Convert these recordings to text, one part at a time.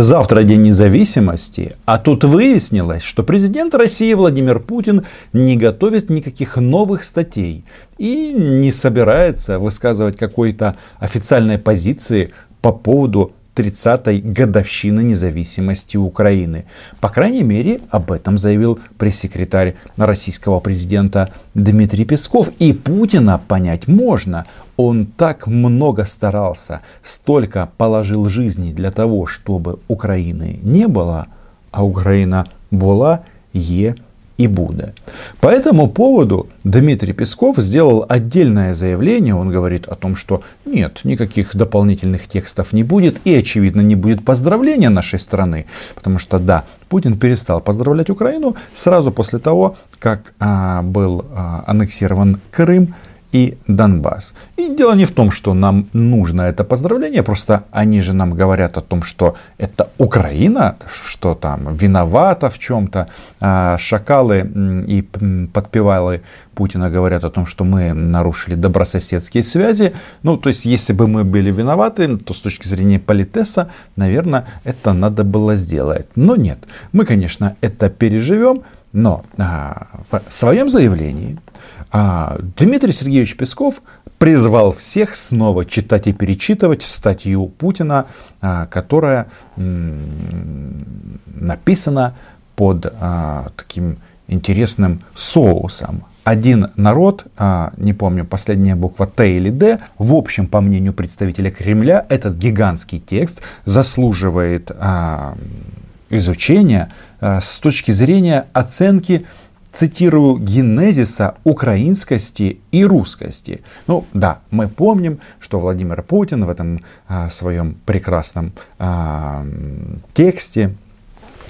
Завтра День независимости, а тут выяснилось, что президент России Владимир Путин не готовит никаких новых статей и не собирается высказывать какой-то официальной позиции по поводу 30-й годовщины независимости Украины. По крайней мере, об этом заявил пресс-секретарь российского президента Дмитрий Песков. И Путина понять можно. Он так много старался, столько положил жизни для того, чтобы Украины не было, а Украина была, е и буде. По этому поводу Дмитрий Песков сделал отдельное заявление. Он говорит о том, что нет, никаких дополнительных текстов не будет. И, очевидно, не будет поздравления нашей страны. Потому что, да, Путин перестал поздравлять Украину сразу после того, как а, был а, аннексирован Крым и Донбасс. И дело не в том, что нам нужно это поздравление, просто они же нам говорят о том, что это Украина, что там виновата в чем-то. А шакалы и подпевалы Путина говорят о том, что мы нарушили добрососедские связи. Ну, то есть, если бы мы были виноваты, то с точки зрения политеса, наверное, это надо было сделать. Но нет, мы, конечно, это переживем, но а, в своем заявлении а Дмитрий Сергеевич Песков призвал всех снова читать и перечитывать статью Путина, а, которая написана под а, таким интересным соусом. Один народ, а, не помню, последняя буква Т или Д, в общем, по мнению представителя Кремля, этот гигантский текст заслуживает изучения с точки зрения оценки цитирую, генезиса украинскости и русскости. Ну да, мы помним, что Владимир Путин в этом а, своем прекрасном а, тексте,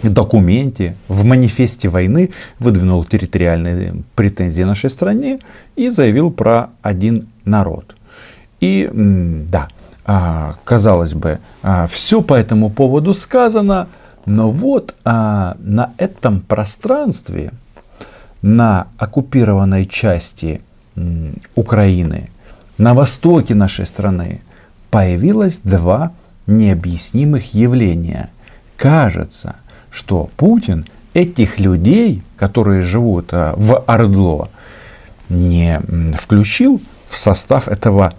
документе, в манифесте войны выдвинул территориальные претензии нашей стране и заявил про один народ. И да, а, казалось бы, а, все по этому поводу сказано, но вот а, на этом пространстве на оккупированной части Украины, на востоке нашей страны, появилось два необъяснимых явления. Кажется, что Путин этих людей, которые живут а, в Ордло, не включил в состав этого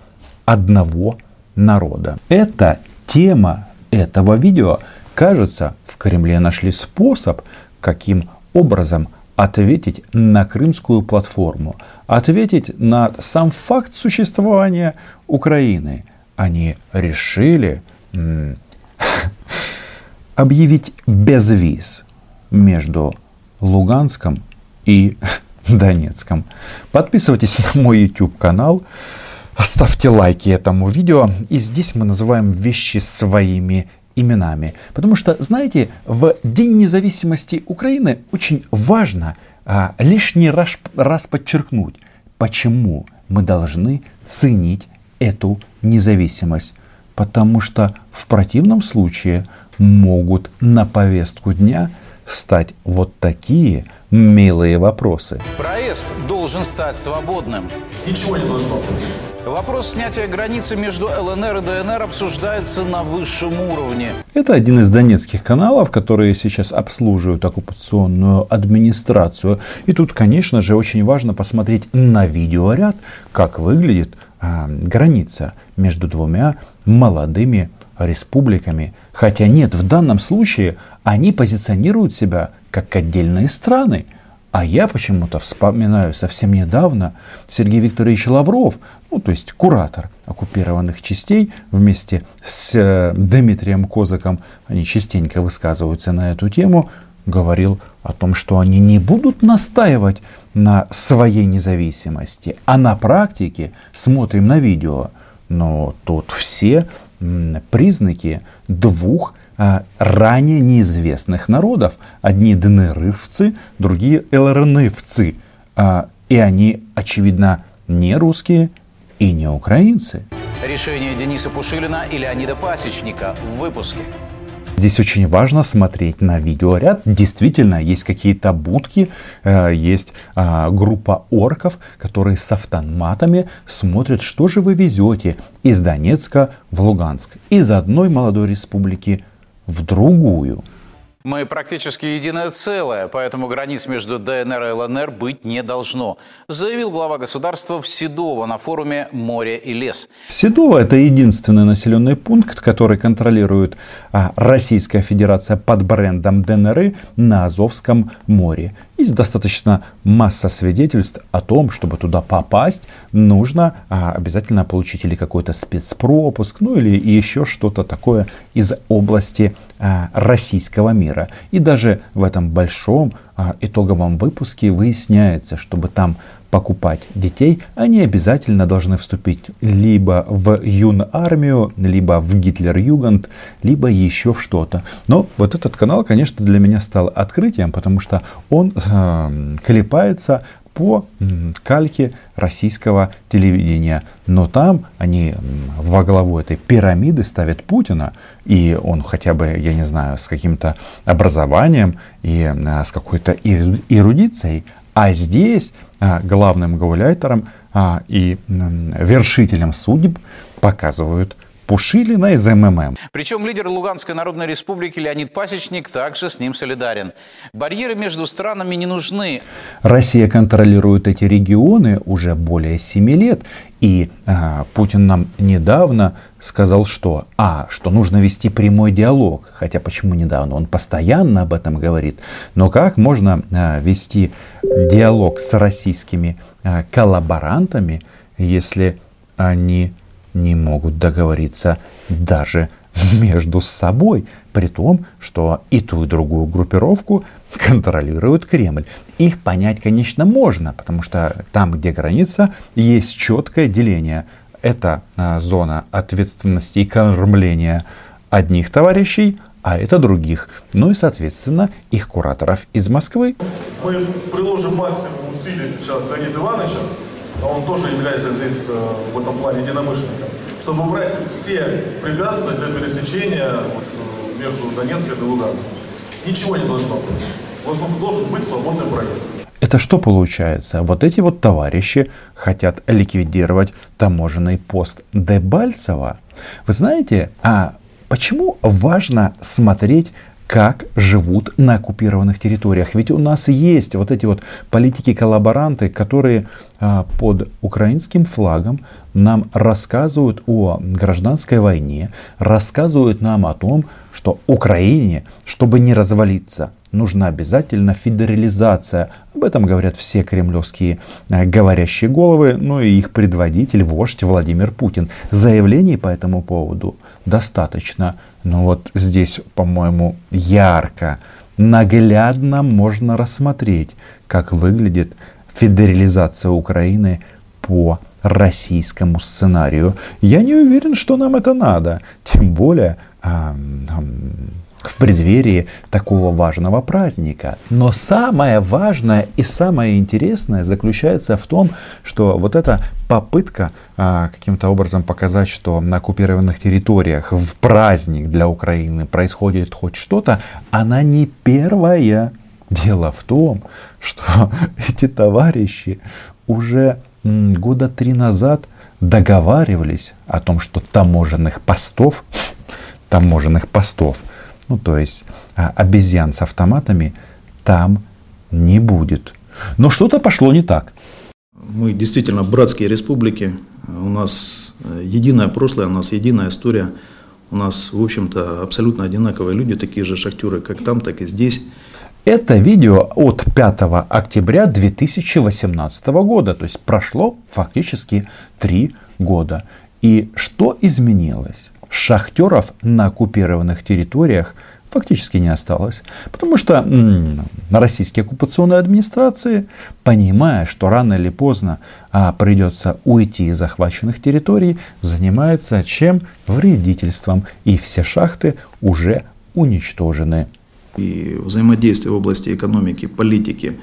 одного народа. Это тема этого видео. Кажется, в Кремле нашли способ, каким образом ответить на крымскую платформу, ответить на сам факт существования Украины. Они решили объявить безвиз между Луганском и Донецком. Подписывайтесь на мой YouTube канал, ставьте лайки этому видео. И здесь мы называем вещи своими именами. Потому что, знаете, в День независимости Украины очень важно а, лишний раз, раз подчеркнуть, почему мы должны ценить эту независимость. Потому что в противном случае могут на повестку дня стать вот такие милые вопросы. Проезд должен стать свободным. Ничего не должно быть. Вопрос снятия границы между ЛНР и ДНР обсуждается на высшем уровне. Это один из донецких каналов, которые сейчас обслуживают оккупационную администрацию. И тут, конечно же, очень важно посмотреть на видеоряд, как выглядит э, граница между двумя молодыми республиками. Хотя нет, в данном случае они позиционируют себя как отдельные страны – а я почему-то вспоминаю совсем недавно Сергей Викторович Лавров, ну то есть куратор оккупированных частей, вместе с э, Дмитрием Козаком, они частенько высказываются на эту тему, говорил о том, что они не будут настаивать на своей независимости, а на практике смотрим на видео. Но тут все признаки двух а, ранее неизвестных народов. Одни ДНРовцы, другие ЛРНовцы. А, и они, очевидно, не русские и не украинцы. Решение Дениса Пушилина и Леонида Пасечника в выпуске. Здесь очень важно смотреть на видеоряд. Действительно, есть какие-то будки, э, есть а, группа орков, которые с автоматами смотрят, что же вы везете из Донецка в Луганск, из одной молодой республики в другую. Мы практически единое целое, поэтому границ между ДНР и ЛНР быть не должно, заявил глава государства в Седово на форуме «Море и лес». Седово – это единственный населенный пункт, который контролирует а, Российская Федерация под брендом ДНР на Азовском море. Есть достаточно масса свидетельств о том, чтобы туда попасть, нужно а, обязательно получить или какой-то спецпропуск, ну или еще что-то такое из области а, российского мира. И даже в этом большом итоговом выпуске выясняется, чтобы там покупать детей, они обязательно должны вступить либо в юн-армию, либо в Гитлер-Юганд, либо еще в что-то. Но вот этот канал, конечно, для меня стал открытием, потому что он э, клепается по кальке российского телевидения. Но там они во главу этой пирамиды ставят Путина, и он хотя бы, я не знаю, с каким-то образованием и э, с какой-то эрудицией, а здесь а, главным гауляйтером а, и вершителем судеб показывают Пушилина из МММ. Причем лидер Луганской Народной Республики Леонид Пасечник также с ним солидарен. Барьеры между странами не нужны. Россия контролирует эти регионы уже более семи лет. И а, Путин нам недавно сказал, что, а, что нужно вести прямой диалог. Хотя почему недавно? Он постоянно об этом говорит. Но как можно а, вести диалог с российскими а, коллаборантами, если они не могут договориться даже между собой, при том, что и ту, и другую группировку контролирует Кремль. Их понять, конечно, можно, потому что там, где граница, есть четкое деление. Это а, зона ответственности и кормления одних товарищей, а это других. Ну и, соответственно, их кураторов из Москвы. Мы приложим максимум усилий сейчас Леонида Ивановича, а он тоже является здесь э, в этом плане единомышленником, чтобы убрать все препятствия для пересечения э, между Донецкой и Луганском. Ничего не должно быть. Должен, должен быть свободный проезд. Это что получается? Вот эти вот товарищи хотят ликвидировать таможенный пост Дебальцева. Вы знаете, а почему важно смотреть как живут на оккупированных территориях. Ведь у нас есть вот эти вот политики-коллаборанты, которые а, под украинским флагом нам рассказывают о гражданской войне, рассказывают нам о том, что Украине, чтобы не развалиться, нужна обязательно федерализация. Об этом говорят все кремлевские а, говорящие головы, ну и их предводитель, вождь Владимир Путин. Заявлений по этому поводу достаточно. Но вот здесь, по-моему, ярко, наглядно можно рассмотреть, как выглядит федерализация Украины по российскому сценарию. Я не уверен, что нам это надо. Тем более, в преддверии такого важного праздника. Но самое важное и самое интересное заключается в том, что вот эта попытка а, каким-то образом показать, что на оккупированных территориях в праздник для Украины происходит хоть что-то, она не первая. Дело в том, что эти товарищи уже года три назад договаривались о том, что таможенных постов, таможенных постов ну то есть а, обезьян с автоматами там не будет. Но что-то пошло не так. Мы действительно братские республики. У нас э, единое прошлое, у нас единая история. У нас, в общем-то, абсолютно одинаковые люди, такие же шахтеры, как там, так и здесь. Это видео от 5 октября 2018 года, то есть прошло фактически три года. И что изменилось? Шахтеров на оккупированных территориях фактически не осталось. Потому что м- российские оккупационные администрации, понимая, что рано или поздно а, придется уйти из захваченных территорий, занимаются чем? Вредительством. И все шахты уже уничтожены. И взаимодействие в области экономики, политики,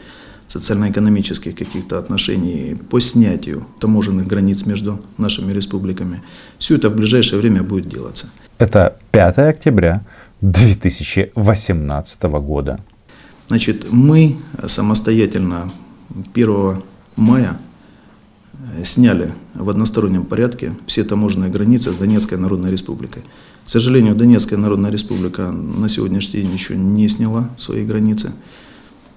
социально-экономических каких-то отношений по снятию таможенных границ между нашими республиками. Все это в ближайшее время будет делаться. Это 5 октября 2018 года. Значит, мы самостоятельно 1 мая э, сняли в одностороннем порядке все таможенные границы с Донецкой Народной Республикой. К сожалению, Донецкая Народная Республика на сегодняшний день еще не сняла свои границы.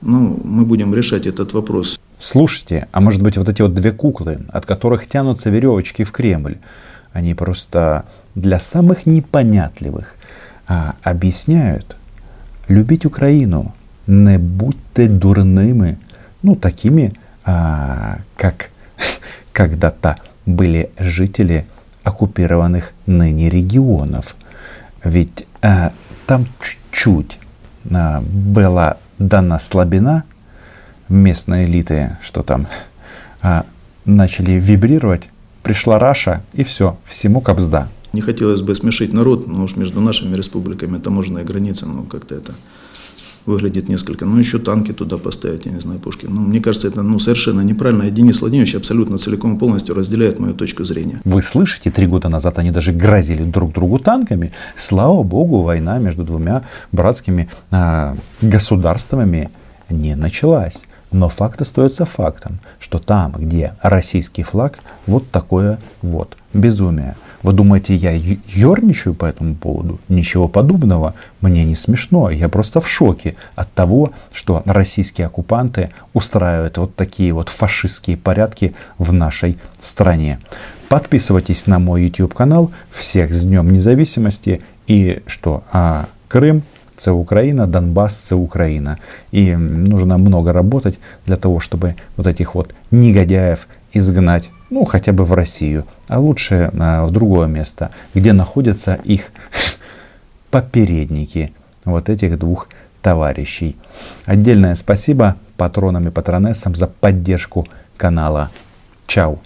Но мы будем решать этот вопрос. Слушайте, а может быть вот эти вот две куклы, от которых тянутся веревочки в Кремль, они просто для самых непонятливых а, объясняют, любить Украину, не будьте дурными, ну такими, а, как когда-то были жители оккупированных ныне регионов. Ведь а, там чуть-чуть а, была дана слабина местной элиты, что там а, начали вибрировать, пришла Раша и все, всему кобзда. Не хотелось бы смешить народ, но уж между нашими республиками таможенная граница, ну как-то это выглядит несколько. Ну, еще танки туда поставить, я не знаю, пушки. Ну, мне кажется, это ну, совершенно неправильно. И Денис Владимирович абсолютно целиком и полностью разделяет мою точку зрения. Вы слышите, три года назад они даже грозили друг другу танками. Слава богу, война между двумя братскими э, государствами не началась. Но факт остается фактом, что там, где российский флаг, вот такое вот безумие. Вы думаете, я ерничаю по этому поводу? Ничего подобного. Мне не смешно. Я просто в шоке от того, что российские оккупанты устраивают вот такие вот фашистские порядки в нашей стране. Подписывайтесь на мой YouTube канал. Всех с Днем Независимости. И что? А Крым це Украина, Донбасс це Украина. И нужно много работать для того, чтобы вот этих вот негодяев изгнать ну, хотя бы в Россию, а лучше а, в другое место, где находятся их попередники, вот этих двух товарищей. Отдельное спасибо патронам и патронессам за поддержку канала. Чао!